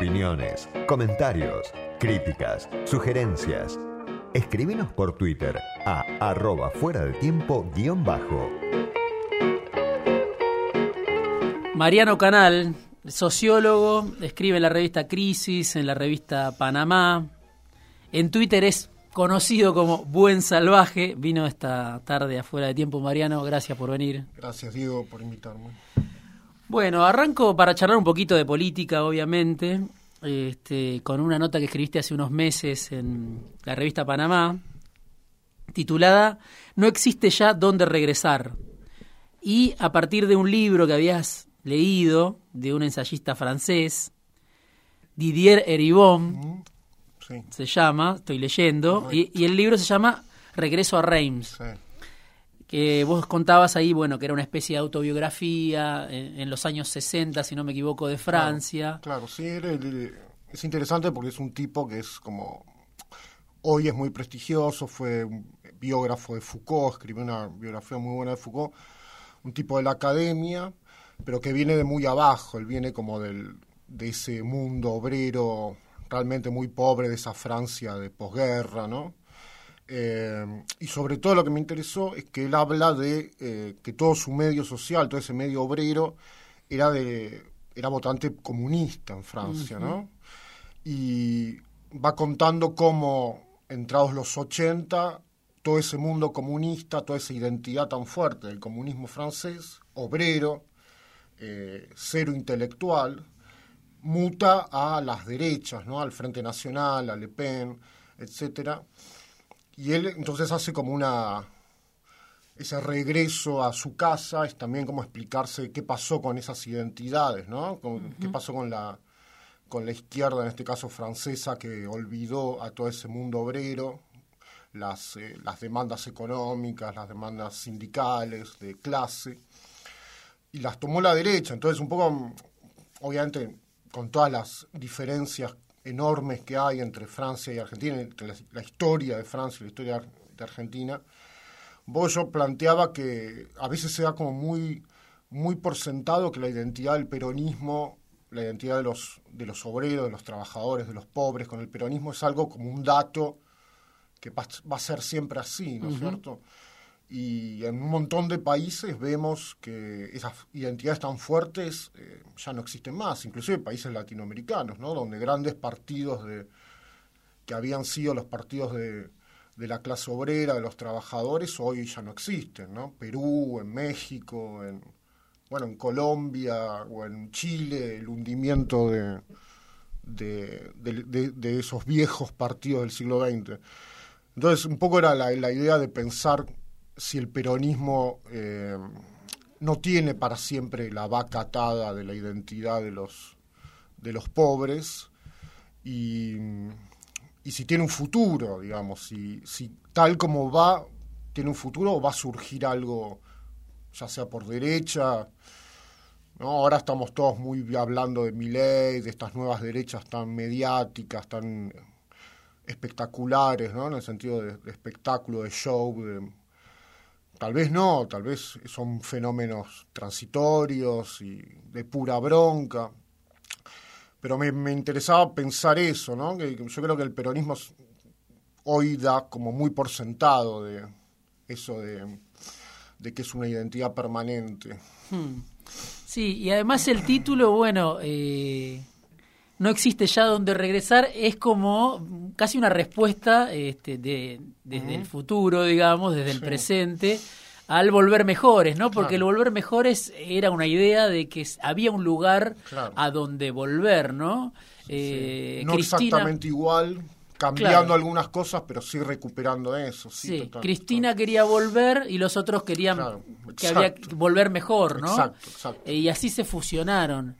Opiniones, comentarios, críticas, sugerencias. Escribinos por Twitter a arroba fuera del tiempo guion bajo. Mariano Canal, sociólogo, escribe en la revista Crisis, en la revista Panamá. En Twitter es conocido como Buen Salvaje. Vino esta tarde afuera de tiempo, Mariano. Gracias por venir. Gracias, Diego, por invitarme. Bueno, arranco para charlar un poquito de política, obviamente, este, con una nota que escribiste hace unos meses en la revista Panamá, titulada No existe ya dónde regresar. Y a partir de un libro que habías leído de un ensayista francés, Didier Eribon, Sí, se llama, estoy leyendo, y, y el libro se llama Regreso a Reims. sí. Que vos contabas ahí, bueno, que era una especie de autobiografía en, en los años 60, si no me equivoco, de Francia. Claro, sí, era el- es interesante porque es un tipo que es como. Hoy es muy prestigioso, fue un biógrafo de Foucault, escribió una biografía muy buena de Foucault, un tipo de la academia, pero que viene de muy abajo, él viene como del, de ese mundo obrero realmente muy pobre de esa Francia de posguerra, ¿no? Eh, y sobre todo lo que me interesó es que él habla de eh, que todo su medio social, todo ese medio obrero, era de era votante comunista en Francia, ¿no? Y va contando cómo, entrados los 80, todo ese mundo comunista, toda esa identidad tan fuerte del comunismo francés, obrero, eh, cero intelectual, muta a las derechas, ¿no? Al Frente Nacional, a Le Pen, etcétera. Y él entonces hace como una ese regreso a su casa es también como explicarse qué pasó con esas identidades, ¿no? Con- Qué pasó con la con la izquierda, en este caso francesa, que olvidó a todo ese mundo obrero, las, eh, las demandas económicas, las demandas sindicales, de clase, y las tomó la derecha. Entonces, un poco, obviamente, con todas las diferencias enormes que hay entre Francia y Argentina, entre la, la historia de Francia y la historia de Argentina, yo planteaba que a veces se da como muy, muy por sentado que la identidad del peronismo, la identidad de los, de los obreros, de los trabajadores, de los pobres con el peronismo es algo como un dato que va, va a ser siempre así, ¿no es cierto? Y en un montón de países vemos que esas identidades tan fuertes eh, ya no existen más, inclusive países latinoamericanos, ¿no? Donde grandes partidos de, que habían sido los partidos de, de la clase obrera, de los trabajadores, hoy ya no existen, ¿no? Perú, en México, en, bueno, en Colombia o en Chile, el hundimiento de, de, de- esos viejos partidos del siglo XX. Entonces, un poco era la idea de pensar si el peronismo eh, no tiene para siempre la vaca atada de la identidad de los, de los pobres y, y si tiene un futuro, digamos, si, si tal como va, tiene un futuro o va a surgir algo, ya sea por derecha. ¿no? Ahora estamos todos muy hablando de Milei, de estas nuevas derechas tan mediáticas, tan espectaculares, ¿no? En el sentido de, de espectáculo, de show. de- tal vez no, tal vez son fenómenos transitorios y de pura bronca. Pero me, me interesaba pensar eso, ¿no? Que, yo creo que el peronismo hoy da como muy por sentado de eso de, de que es una identidad permanente. Sí, y además el título, bueno, eh, no existe ya donde regresar, es como casi una respuesta este, de, desde el futuro, digamos, desde el presente, al volver mejores, ¿no? Porque el volver mejores era una idea de que había un lugar Claro. a donde volver, ¿no? Eh, no Cristina- exactamente igual, cambiando Claro. algunas cosas, pero sí recuperando eso. Sí, Sí, total, Cristina quería volver y los otros querían Claro, que había que volver mejor, ¿no? Exacto, exacto. Eh, y así se fusionaron.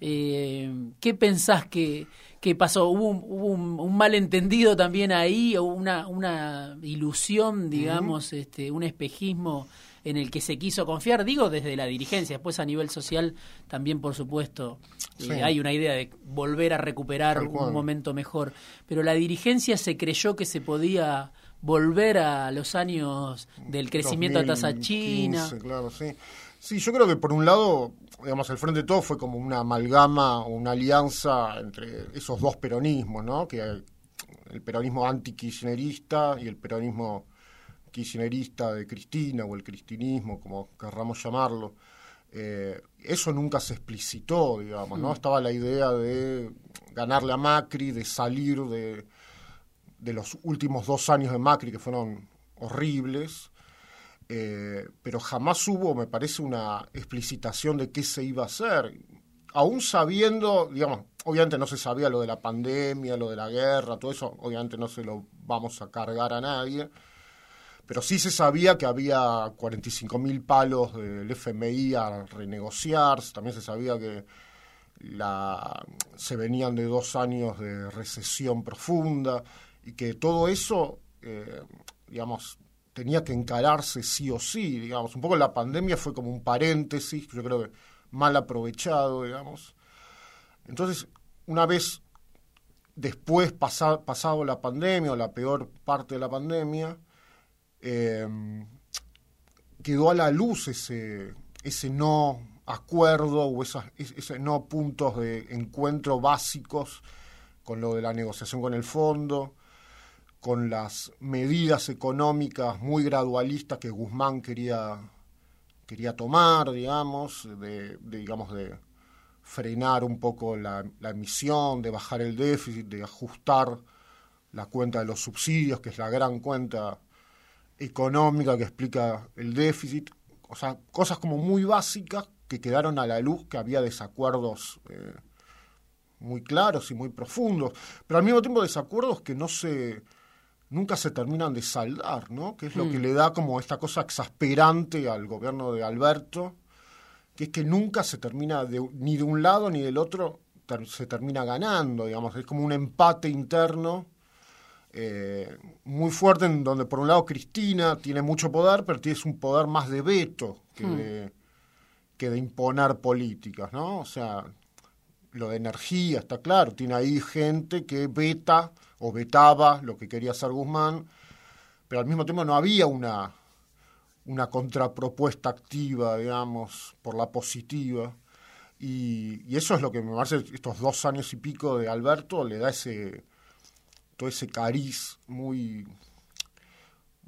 Eh, ¿Qué pensás que, que pasó? ¿Hubo, un, hubo un, un malentendido también ahí? ¿O una, una ilusión, digamos, este, un espejismo en el que se quiso confiar? Digo, desde la dirigencia. Después, a nivel social, también, por supuesto, eh, hay una idea de volver a recuperar un momento mejor. Pero la dirigencia se creyó que se podía volver a los años del crecimiento a tasa 2015, china. Claro, sí. Sí, yo creo que por un lado, digamos, el Frente de Todo fue como una amalgama o una alianza entre esos dos peronismos, ¿no? Que el peronismo anti-kirchnerista y el peronismo kirchnerista de Cristina o el cristinismo, como querramos llamarlo. Eh, eso nunca se explicitó, digamos, ¿no? Mm. Estaba la idea de ganarle a Macri, de salir de, de los últimos dos años de Macri, que fueron horribles, eh, pero jamás hubo, me parece, una explicitación de qué se iba a hacer. Aún sabiendo, digamos, obviamente no se sabía lo de la pandemia, lo de la guerra, todo eso, obviamente no se lo vamos a cargar a nadie, pero sí se sabía que había 45 mil palos del FMI a renegociar, también se sabía que la, se venían de dos años de recesión profunda y que todo eso, eh, digamos, tenía que encararse sí o sí, digamos. Un poco la pandemia fue como un paréntesis, yo creo que mal aprovechado, digamos. Entonces, una vez después pasado la pandemia o la peor parte de la pandemia, eh, quedó a la luz ese, ese no acuerdo o ese no puntos de encuentro básicos con lo de la negociación con el fondo, con las medidas económicas muy gradualistas que Guzmán quería, quería tomar, digamos, de, digamos, de frenar un poco la, emisión, de bajar el déficit, de ajustar la cuenta de los subsidios, que es la gran cuenta económica que explica el déficit, o sea, cosas como muy básicas que quedaron a la luz, que había desacuerdos eh, muy claros y muy profundos, pero al mismo tiempo desacuerdos que no se nunca se terminan de saldar, ¿no? Que es lo que mm. le da como esta cosa exasperante al gobierno de Alberto, que es que nunca se termina de, ni de un lado ni del otro se termina ganando, digamos, es como un empate interno eh, muy fuerte en donde por un lado Cristina tiene mucho poder, pero tiene un poder más de veto que, hmm. de, que de imponer políticas, ¿no? O sea, lo de energía está claro, tiene ahí gente que veta o vetaba lo que quería hacer Guzmán, pero al mismo tiempo no había una, una contrapropuesta activa, digamos, por la positiva. Y, y, eso es lo que me parece estos dos años y pico de Alberto le da ese, todo ese cariz muy,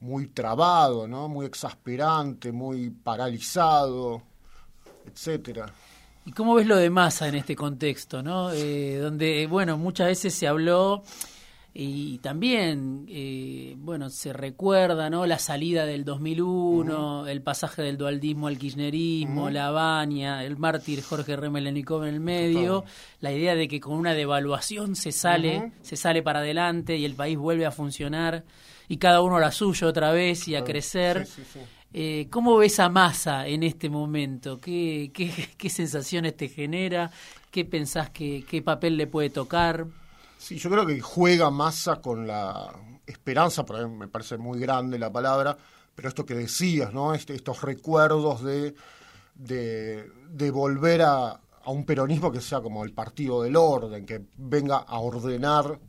muy trabado, ¿no? muy exasperante, muy paralizado, etcétera. ¿Y cómo ves lo de masa en este contexto, no? Eh, donde, bueno, muchas veces se habló y también, eh, bueno, se recuerda, ¿no? La salida del 2001, el pasaje del dualdismo al kirchnerismo, la baña, el mártir Jorge Remelenikov en el medio, la idea de que con una devaluación se sale, se sale para adelante y el país vuelve a funcionar y cada uno a la suya otra vez y a crecer. Eh, ¿Cómo ves a Massa en este momento? ¿Qué, qué, qué sensaciones te genera? ¿Qué pensás que qué papel le puede tocar? Sí, yo creo que juega masa con la esperanza, por me parece muy grande la palabra, pero esto que decías, ¿no? Este, estos recuerdos de, de, volver a, a, un peronismo que sea como el partido del orden, que venga a ordenar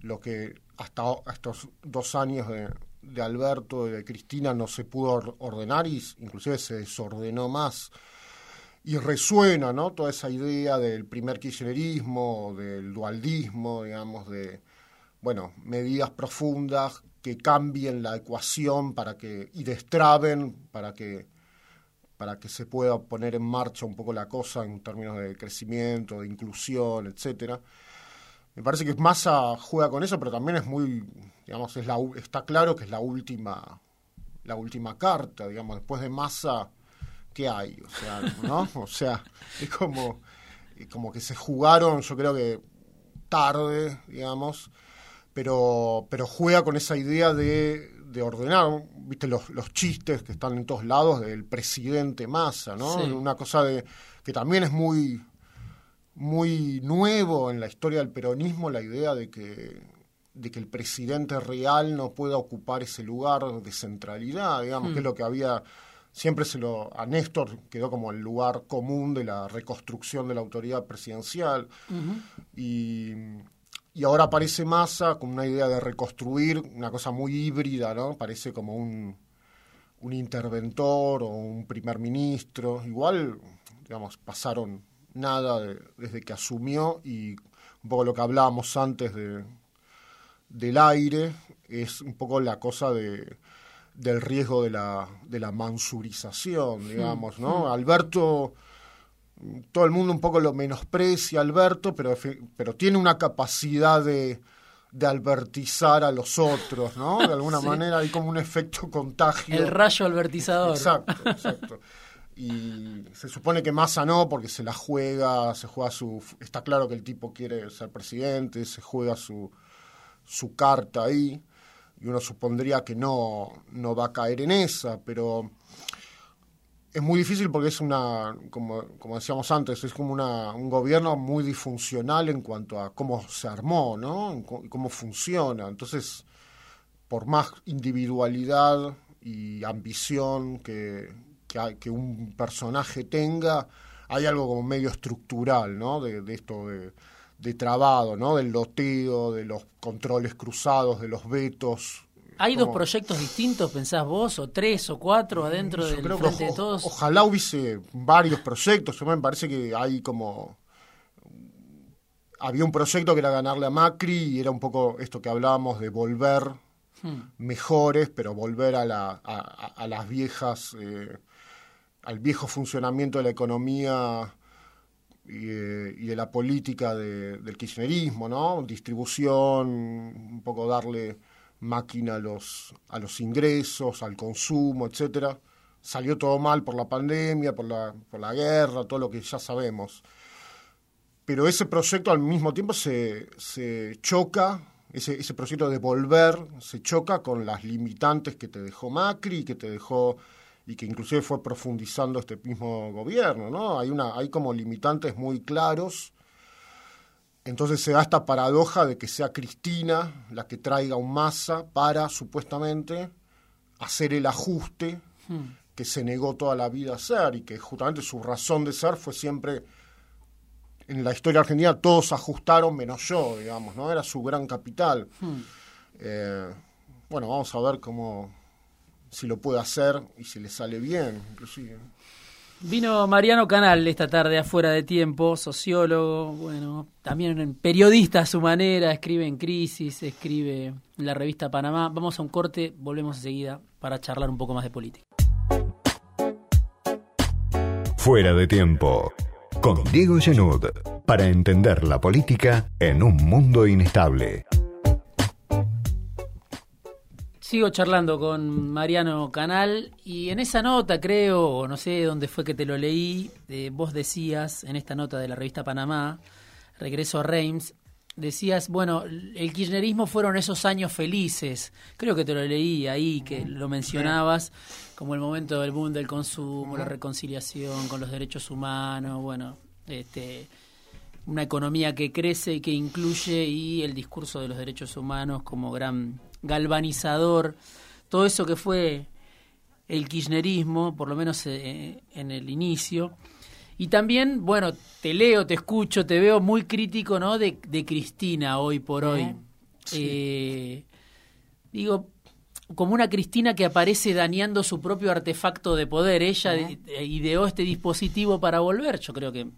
lo que hasta estos dos años de, de Alberto y de Cristina no se pudo ordenar y inclusive se desordenó más y resuena, ¿no? Toda esa idea del primer kirchnerismo, del dualdismo, digamos, de, bueno, medidas profundas que cambien la ecuación para que, y destraben para que, para que se pueda poner en marcha un poco la cosa en términos de crecimiento, de inclusión, etcétera. Me parece que Massa juega con eso, pero también es muy, digamos, es la, está claro que es la última, la última carta, digamos, después de Massa ¿qué hay? O sea, ¿no? O sea, es como, como que se jugaron, yo creo que tarde, digamos, pero, pero juega con esa idea de, de ordenar, viste, los, los chistes que están en todos lados del presidente Massa, ¿no? Una cosa de que también es muy, muy nuevo en la historia del peronismo, la idea de que de que el presidente real no pueda ocupar ese lugar de centralidad, digamos, que es hmm. lo que había siempre se lo a Néstor quedó como el lugar común de la reconstrucción de la autoridad presidencial. Y, y, ahora aparece Massa con una idea de reconstruir una cosa muy híbrida no parece como un un interventor o un primer ministro. Igual, digamos, pasaron nada desde que asumió y un poco lo que hablábamos antes de, del aire es un poco la cosa de del riesgo de la, de la mansurización, digamos, ¿no? Alberto, todo el mundo un poco lo menosprecia, Alberto, pero, pero tiene una capacidad de, de albertizar a los otros, ¿no? De alguna manera hay como un efecto contagio. El rayo albertizador. Exacto, exacto. Y se supone que Massa no, porque se la juega, se juega su... Está claro que el tipo quiere ser presidente, se juega su, su carta ahí y uno supondría que no, no va a caer en esa, pero es muy difícil porque es una, como, como decíamos antes, es como una, un gobierno muy disfuncional en cuanto a cómo se armó, ¿no? cómo funciona. Entonces, por más individualidad y ambición que, que, que un personaje tenga, hay algo como medio estructural, ¿no? De, de esto de de trabado, ¿no? Del loteo, de los controles cruzados, de los vetos. ¿Hay dos proyectos distintos, pensás vos, o tres o cuatro adentro del Frente de Todos? Ojalá hubiese varios proyectos, me parece que hay como... Había un proyecto que era ganarle a Macri y era un poco esto que hablábamos de volver hmm. mejores, pero volver a, la, a, las viejas, eh, al viejo funcionamiento de la economía eh, y, de la política del kirchnerismo, ¿no? Distribución, un poco darle máquina a los, a los ingresos, al consumo, etcétera. Salió todo mal por la pandemia, por la, por la guerra, todo lo que ya sabemos. Pero ese proyecto al mismo tiempo se, se choca, ese, ese proyecto de volver, se choca con las limitantes que te dejó Macri, que te dejó y que inclusive fue profundizando este mismo gobierno, ¿no? Hay una, hay como limitantes muy claros. Entonces se da esta paradoja de que sea Cristina la que traiga un masa para supuestamente hacer el ajuste hmm. que se negó toda la vida a hacer y que justamente su razón de ser fue siempre en la historia argentina todos ajustaron menos yo, digamos, ¿no? Era su gran capital. Hmm. Eh, bueno, vamos a ver cómo, si lo puede hacer y si le sale bien, inclusive. Vino Mariano Canal esta tarde afuera de tiempo, sociólogo, bueno, también periodista a su manera, escribe en Crisis, escribe en la revista Panamá. Vamos a un corte, volvemos enseguida para charlar un poco más de política. Fuera de tiempo, con Diego Genud, para entender la política en un mundo inestable. Sigo charlando con Mariano Canal y en esa nota, creo, o no sé dónde fue que te lo leí, eh, vos decías, en esta nota de la revista Panamá, Regreso a Reims, decías, bueno, el kirchnerismo fueron esos años felices. Creo que te lo leí ahí, que lo mencionabas, como el momento del boom del consumo, la reconciliación con los derechos humanos, bueno, este una economía que crece y que incluye y el discurso de los derechos humanos como gran galvanizador, todo eso que fue el kirchnerismo, por lo menos eh, en el inicio. Y también, bueno, te leo, te escucho, te veo muy crítico, ¿no? De, Cristina hoy por hoy. Eh, digo, como una Cristina que aparece dañando su propio artefacto de poder. Ella ideó este dispositivo para volver. Yo creo que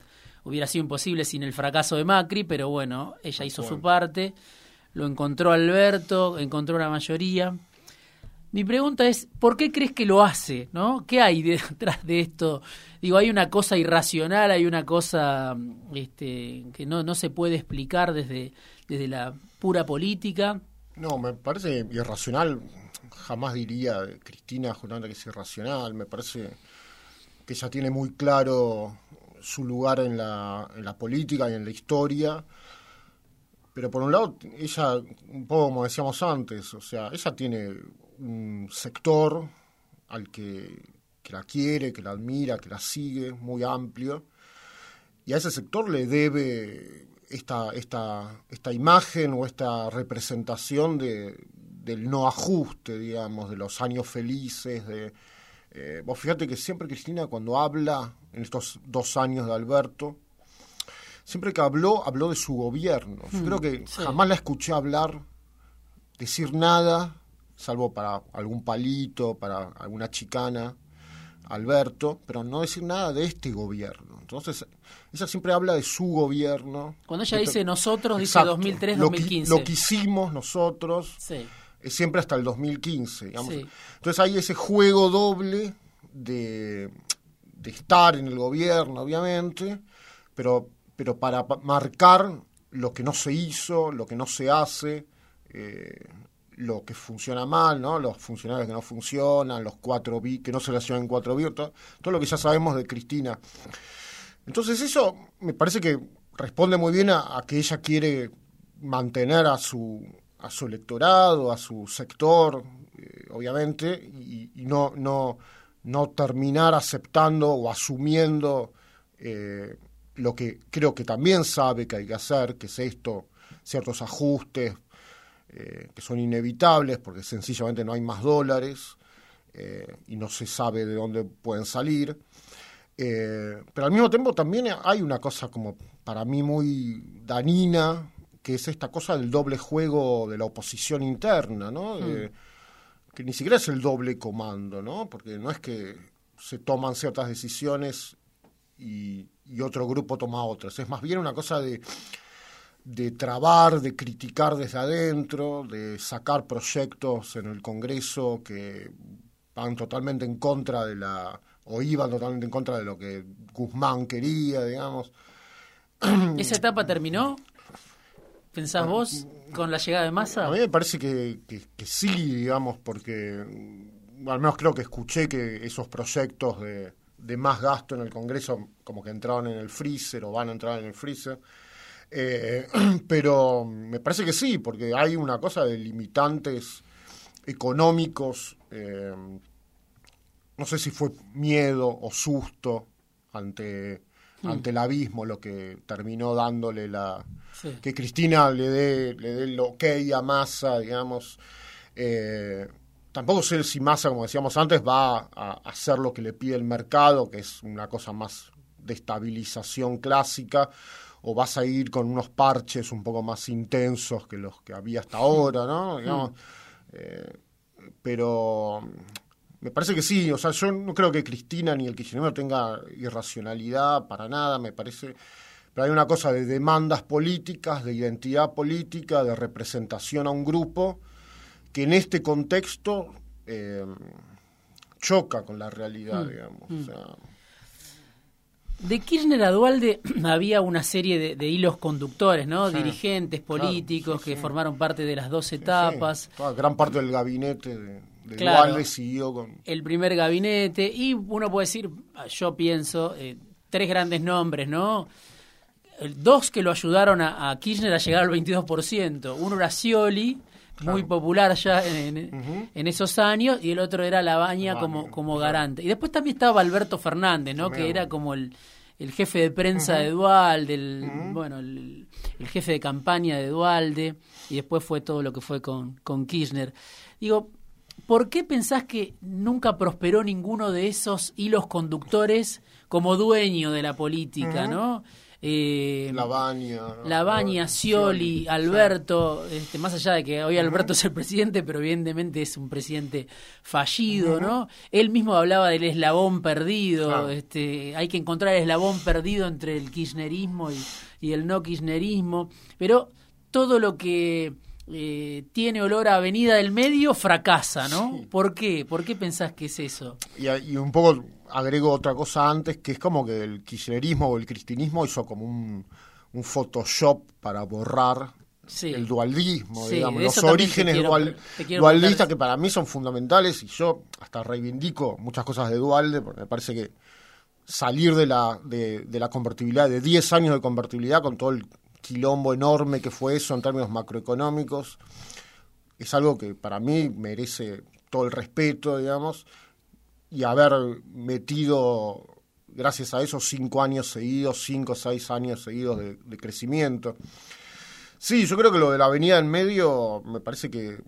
hubiera sido imposible sin el fracaso de Macri, pero bueno, ella hizo su parte lo encontró Alberto, encontró la mayoría. Mi pregunta es, ¿por qué crees que lo hace? ¿no? ¿Qué hay detrás de esto? Digo, hay una cosa irracional, hay una cosa este, que no, no se puede explicar desde, desde la pura política. No, me parece irracional. Jamás diría Cristina justamente que es irracional. Me parece que ella tiene muy claro su lugar en la, en la política y en la historia pero por un lado, ella, un poco como decíamos antes, o sea, ella tiene un sector al que, la quiere, que la admira, que la sigue, muy amplio, y a ese sector le debe esta, esta, esta imagen o esta representación de, del no ajuste, digamos, de los años felices, de... Eh, vos fíjate que siempre Cristina cuando habla en estos dos años de Alberto, siempre que habló, habló de su gobierno. Yo creo que jamás la escuché hablar, decir nada salvo para algún palito, para alguna chicana, Alberto, pero no decir nada de este gobierno. Entonces, ella siempre habla de su gobierno. Cuando ella dice nosotros, dice 2003-2015. Lo, que hicimos nosotros es siempre hasta el 2015. Entonces hay ese juego doble de, de estar en el gobierno, obviamente, pero, pero para marcar lo que no se hizo, lo que no se hace, eh, lo que funciona mal, ¿no? Los funcionarios que no funcionan, los cuatro que no se relacionan en cuatro b todo, lo que ya sabemos de Cristina. Entonces eso me parece que responde muy bien a, que ella quiere mantener a su a su electorado, a su sector, eh, obviamente, y, no, no, no terminar aceptando o asumiendo eh, lo que creo que también sabe que hay que hacer, que es esto, ciertos ajustes, eh, que son inevitables porque sencillamente no hay más dólares eh, y no se sabe de dónde pueden salir. Eh, pero al mismo tiempo también hay una cosa como para mí muy danina, que es esta cosa del doble juego de la oposición interna, ¿no? Hmm. que ni siquiera es el doble comando, ¿no? Porque no es que se toman ciertas decisiones y otro grupo toma otras, es más bien una cosa de de trabar, de criticar desde adentro, de sacar proyectos en el Congreso que van totalmente en contra de la, o iban totalmente en contra de lo que Guzmán quería, digamos. ¿Esa etapa terminó? ¿Pensás ah, vos con la llegada de Massa? A mí me parece que, sí, digamos, porque al menos creo que escuché que esos proyectos de, de más gasto en el Congreso como que entraron en el freezer o van a entrar en el freezer. Eh, pero me parece que sí, porque hay una cosa de limitantes económicos. Eh, no sé si fue miedo o susto ante, hmm. ante el abismo lo que terminó dándole la. que Cristina le dé, le dé el ok a Massa, digamos. Eh, tampoco sé si Massa, como decíamos antes, va a hacer lo que le pide el mercado, que es una cosa más de estabilización clásica, o vas a ir con unos parches un poco más intensos que los que había hasta ahora, ¿no? Mm. Eh, pero me parece que sí, o sea, yo no creo que Cristina ni el kirchnerismo tenga irracionalidad para nada, me parece, pero hay una cosa de demandas políticas, de identidad política, de representación a un grupo, que en este contexto eh, choca con la realidad, mm. digamos. Mm. O sea, de Kirchner a Dualde había una serie de, hilos conductores, ¿no? Dirigentes, políticos que formaron parte de las dos etapas. gran parte del gabinete de, Dualde siguió con... El primer gabinete, y uno puede decir, yo pienso, eh, tres grandes nombres, ¿no? Dos que lo ayudaron a, Kirchner a llegar al 22%. Uno era Scioli, muy popular ya en, esos años, y el otro era Labaña como, como garante. Y después también estaba Alberto Fernández, ¿no? Que era como el, el jefe de prensa de Dualde, el, bueno, el, jefe de campaña de Dualde, y después fue todo lo que fue con, con Kirchner. Digo, ¿por qué pensás que nunca prosperó ninguno de esos hilos conductores como dueño de la política, ¿no? Eh, La Baña, Scioli, Alberto, este, más allá de que hoy Alberto es el presidente, pero evidentemente es un presidente fallido, ¿no? Él mismo hablaba del eslabón perdido, este, hay que encontrar el eslabón perdido entre el kirchnerismo y, el no kirchnerismo, pero todo lo que eh, tiene olor a Avenida del Medio fracasa, ¿no? ¿Por qué? ¿Por qué pensás que es eso? y un poco agrego otra cosa antes, que es como que el kirchnerismo o el cristinismo hizo como un, Photoshop para borrar el dualismo, digamos, los orígenes dualistas que para mí son fundamentales y yo hasta reivindico muchas cosas de Dualde porque me parece que salir de la, de, la convertibilidad, de 10 años de convertibilidad con todo el quilombo enorme que fue eso en términos macroeconómicos, es algo que para mí merece todo el respeto, digamos, y haber metido, gracias a esos cinco años seguidos, cinco o seis años seguidos de, crecimiento. Sí, yo creo que lo de la avenida en medio me parece que,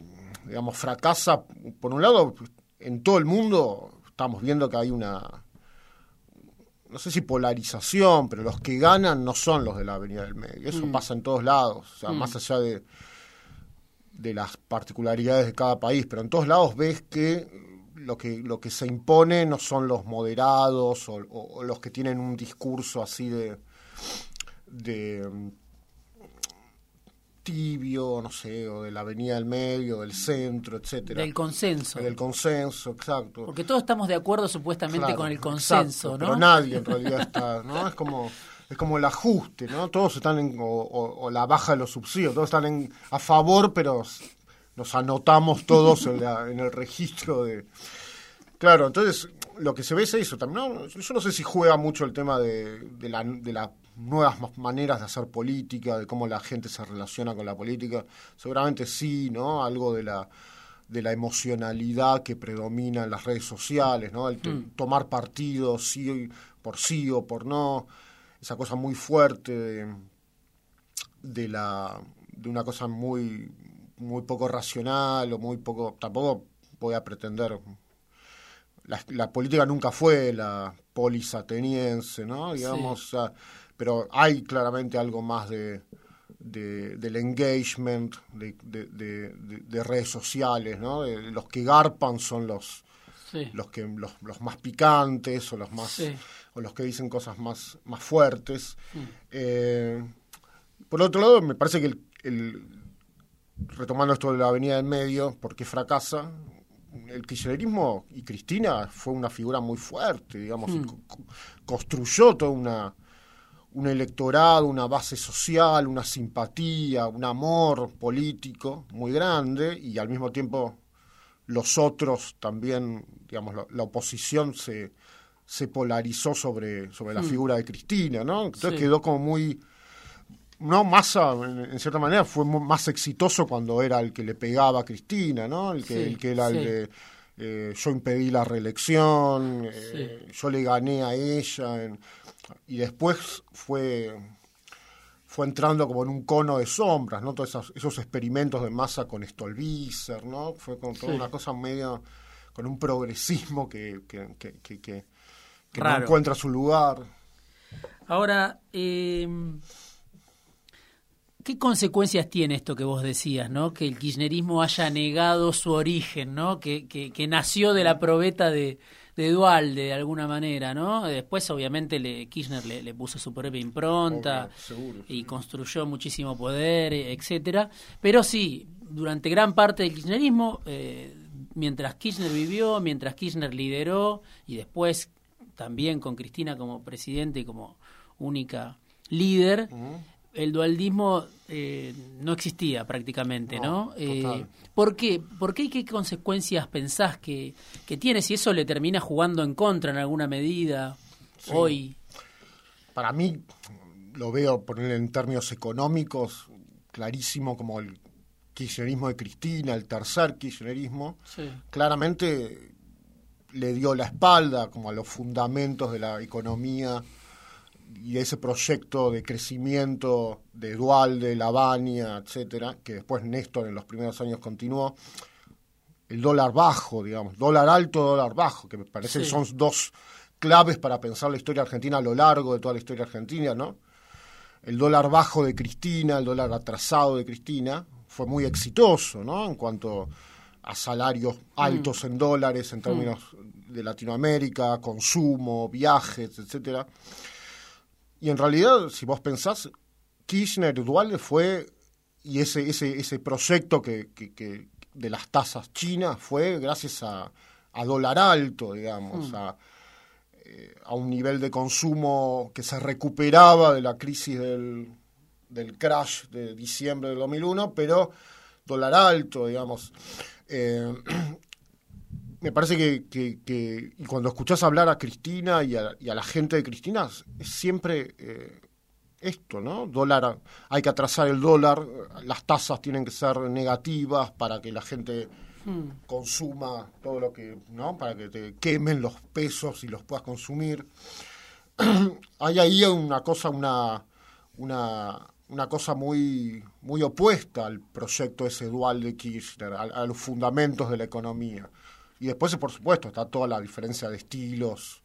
digamos, fracasa, por un lado, en todo el mundo estamos viendo que hay una, no sé si polarización, pero los que ganan no son los de la avenida del medio. Eso mm. pasa en todos lados. O sea, mm. más allá de, de las particularidades de cada país, pero en todos lados ves que lo que, lo que se impone no son los moderados o, los que tienen un discurso así de, de tibio, no sé, o de la avenida del medio, del centro, etcétera. Del consenso. Del consenso, exacto. Porque todos estamos de acuerdo supuestamente con el consenso, ¿no? Pero nadie en realidad está, ¿no? Es como es como el ajuste, ¿no? Todos están en, o, la baja de los subsidios, todos están en, a favor, pero nos anotamos todos en, en el registro de... Claro, entonces lo que se ve es eso también. Yo no sé si juega mucho el tema de, de, la, de nuevas maneras de hacer política, de cómo la gente se relaciona con la política. Seguramente sí, ¿no? Algo de la de la emocionalidad que predomina en las redes sociales, ¿no? El mm. tomar partido sí por sí o por no, esa cosa muy fuerte de, de la de una cosa muy muy poco racional o muy poco, tampoco voy a pretender, la, política nunca fue la polis ateniense, ¿no? Digamos, pero hay claramente algo más de, del engagement, de, de, redes sociales, ¿no? los que garpan son los, los que los, los, más picantes o los más o los que dicen cosas más más fuertes. Mm. Eh, por otro lado, me parece que el, retomando esto de la Avenida del Medio, porque fracasa, el kirchnerismo y Cristina fue una figura muy fuerte, digamos, hmm. construyó toda una un electorado, una base social, una simpatía, un amor político muy grande y al mismo tiempo los otros también, digamos, la, oposición se, se polarizó sobre, sobre la hmm. figura de Cristina, ¿no? Entonces quedó como muy no Massa en, cierta manera fue más exitoso cuando era el que le pegaba a Cristina no el que el que era el de eh, yo impedí la reelección eh, yo le gané a ella y después fue fue entrando como en un cono de sombras no todos esos, esos experimentos de Massa con Stolbizer no fue con toda una cosa medio con un progresismo que que, que, que, no encuentra su lugar. Ahora eh ¿Qué consecuencias tiene esto que vos decías, ¿no? Que el kirchnerismo haya negado su origen, ¿no? Que, que, nació de la probeta de, de Dualde, de alguna manera, ¿no? Después, obviamente, le, Kirchner le, puso su propia impronta y construyó muchísimo poder, etcétera. Pero sí, durante gran parte del kirchnerismo, eh, mientras Kirchner vivió, mientras Kirchner lideró y después también con Cristina como presidente y como única líder, el dualdismo eh, no existía prácticamente, ¿no? Eh, ¿por, qué? ¿Por qué y qué consecuencias pensás que, que, tiene si eso le termina jugando en contra en alguna medida hoy? Para mí, lo veo poner en términos económicos, clarísimo como el kirchnerismo de Cristina, el tercer kirchnerismo, claramente le dio la espalda como a los fundamentos de la economía y ese proyecto de crecimiento de Dualde, Lavagna, etcétera, que después Néstor en los primeros años continuó, el dólar bajo, digamos, dólar alto, dólar bajo, que me parece que son dos claves para pensar la historia argentina a lo largo de toda la historia argentina, ¿no? El dólar bajo de Cristina, el dólar atrasado de Cristina, fue muy exitoso, ¿no? En cuanto a salarios mm. altos en dólares en términos mm. de Latinoamérica, consumo, viajes, etcétera. Y en realidad, si vos pensás, Kirchner Dualde fue, y ese, ese, ese proyecto que, que, de las tasas chinas fue gracias a, a dólar alto, digamos, mm. a, eh, a, un nivel de consumo que se recuperaba de la crisis del, del crash de diciembre del 2001, pero dólar alto, digamos. Eh, me parece que, que, y cuando escuchás hablar a Cristina y a, la gente de Cristina, es siempre eh, esto, ¿no? Dólar, hay que atrasar el dólar, las tasas tienen que ser negativas para que la gente hmm. consuma todo lo que, ¿no? Para que te quemen los pesos y los puedas consumir. hay ahí una cosa, una, una, una cosa muy, muy opuesta al proyecto ese dual de Kirchner, a los fundamentos de la economía. Y después, por supuesto, está toda la diferencia de estilos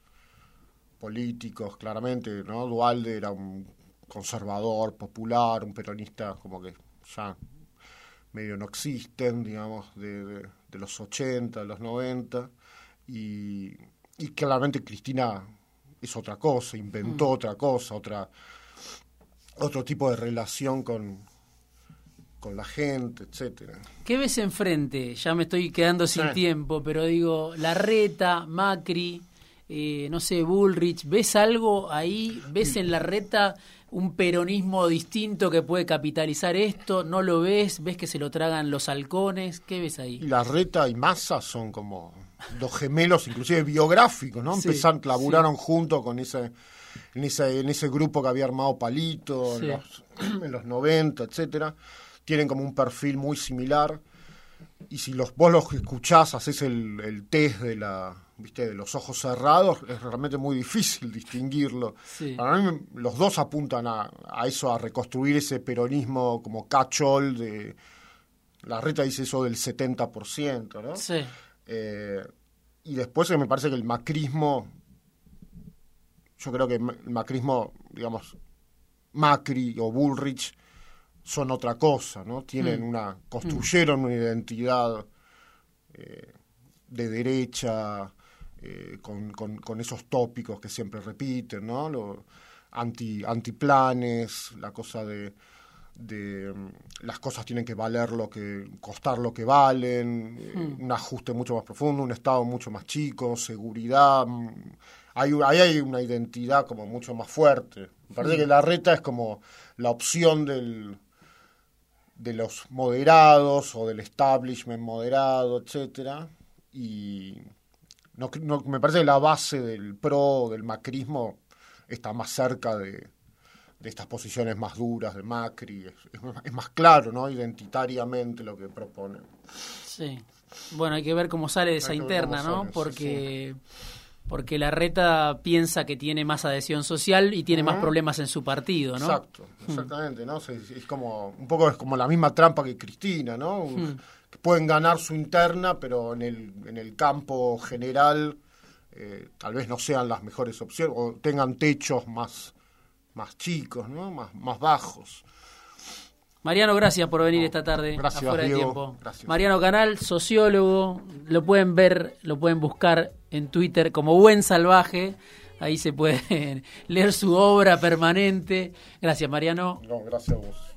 políticos, claramente, ¿no? Dualde era un conservador, popular, un peronista, como que ya medio no existen, digamos, de, de, los 80, los 90, y, y, claramente Cristina es otra cosa, inventó mm. otra cosa, otra otro tipo de relación con, con la gente, etcétera. ¿Qué ves enfrente? Ya me estoy quedando sin tiempo, pero digo, la reta, Macri, eh, no sé, Bullrich, ¿ves algo ahí? ¿Ves en la reta un peronismo distinto que puede capitalizar esto? ¿No lo ves? ¿Ves que se lo tragan los halcones? ¿Qué ves ahí? La reta y Massa son como dos gemelos, inclusive biográficos, ¿no? Empezaron, laburaron juntos con ese en ese, en ese grupo que había armado Palito en, los, en los 90, etcétera. Tienen como un perfil muy similar y si los, vos los escuchás, haces el, el test de la viste de los ojos cerrados, es realmente muy difícil distinguirlo. Para mí los dos apuntan a, a, eso, a reconstruir ese peronismo como cachol de... La reta dice eso del 70%, ¿no? Sí. Eh, y después me parece que el macrismo, yo creo que el macrismo, digamos, Macri o Bullrich, son otra cosa, ¿no? Tienen mm. una, construyeron mm. una identidad eh, de derecha, eh, con, con, esos tópicos que siempre repiten, ¿no? Lo, anti, antiplanes, la cosa de, de mm, las cosas tienen que valer lo que costar lo que valen, eh, un ajuste mucho más profundo, un estado mucho más chico, seguridad, hay, ahí hay una identidad como mucho más fuerte. Me parece que la reta es como la opción del de los moderados o del establishment moderado, etcétera, y no, me parece que la base del pro, del macrismo, está más cerca de, de estas posiciones más duras de Macri, es, más claro, ¿no? Identitariamente lo que propone. Sí. Bueno, hay que ver cómo sale de esa interna, ¿no? Porque porque la reta piensa que tiene más adhesión social y tiene más problemas en su partido, ¿no? Exacto, hmm. exactamente, ¿no? Es, como un poco es como la misma trampa que Cristina, ¿no? Hmm. Pueden ganar su interna, pero en el, en el campo general eh, tal vez no sean las mejores opciones o tengan techos más, más chicos, ¿no? Más, más bajos. Mariano, gracias por venir esta tarde. Gracias, afuera de tiempo. Mariano Canal, sociólogo, lo pueden ver, lo pueden buscar en Twitter como Buen Salvaje. Ahí se puede leer su obra permanente. Gracias, Mariano. No, gracias a vos.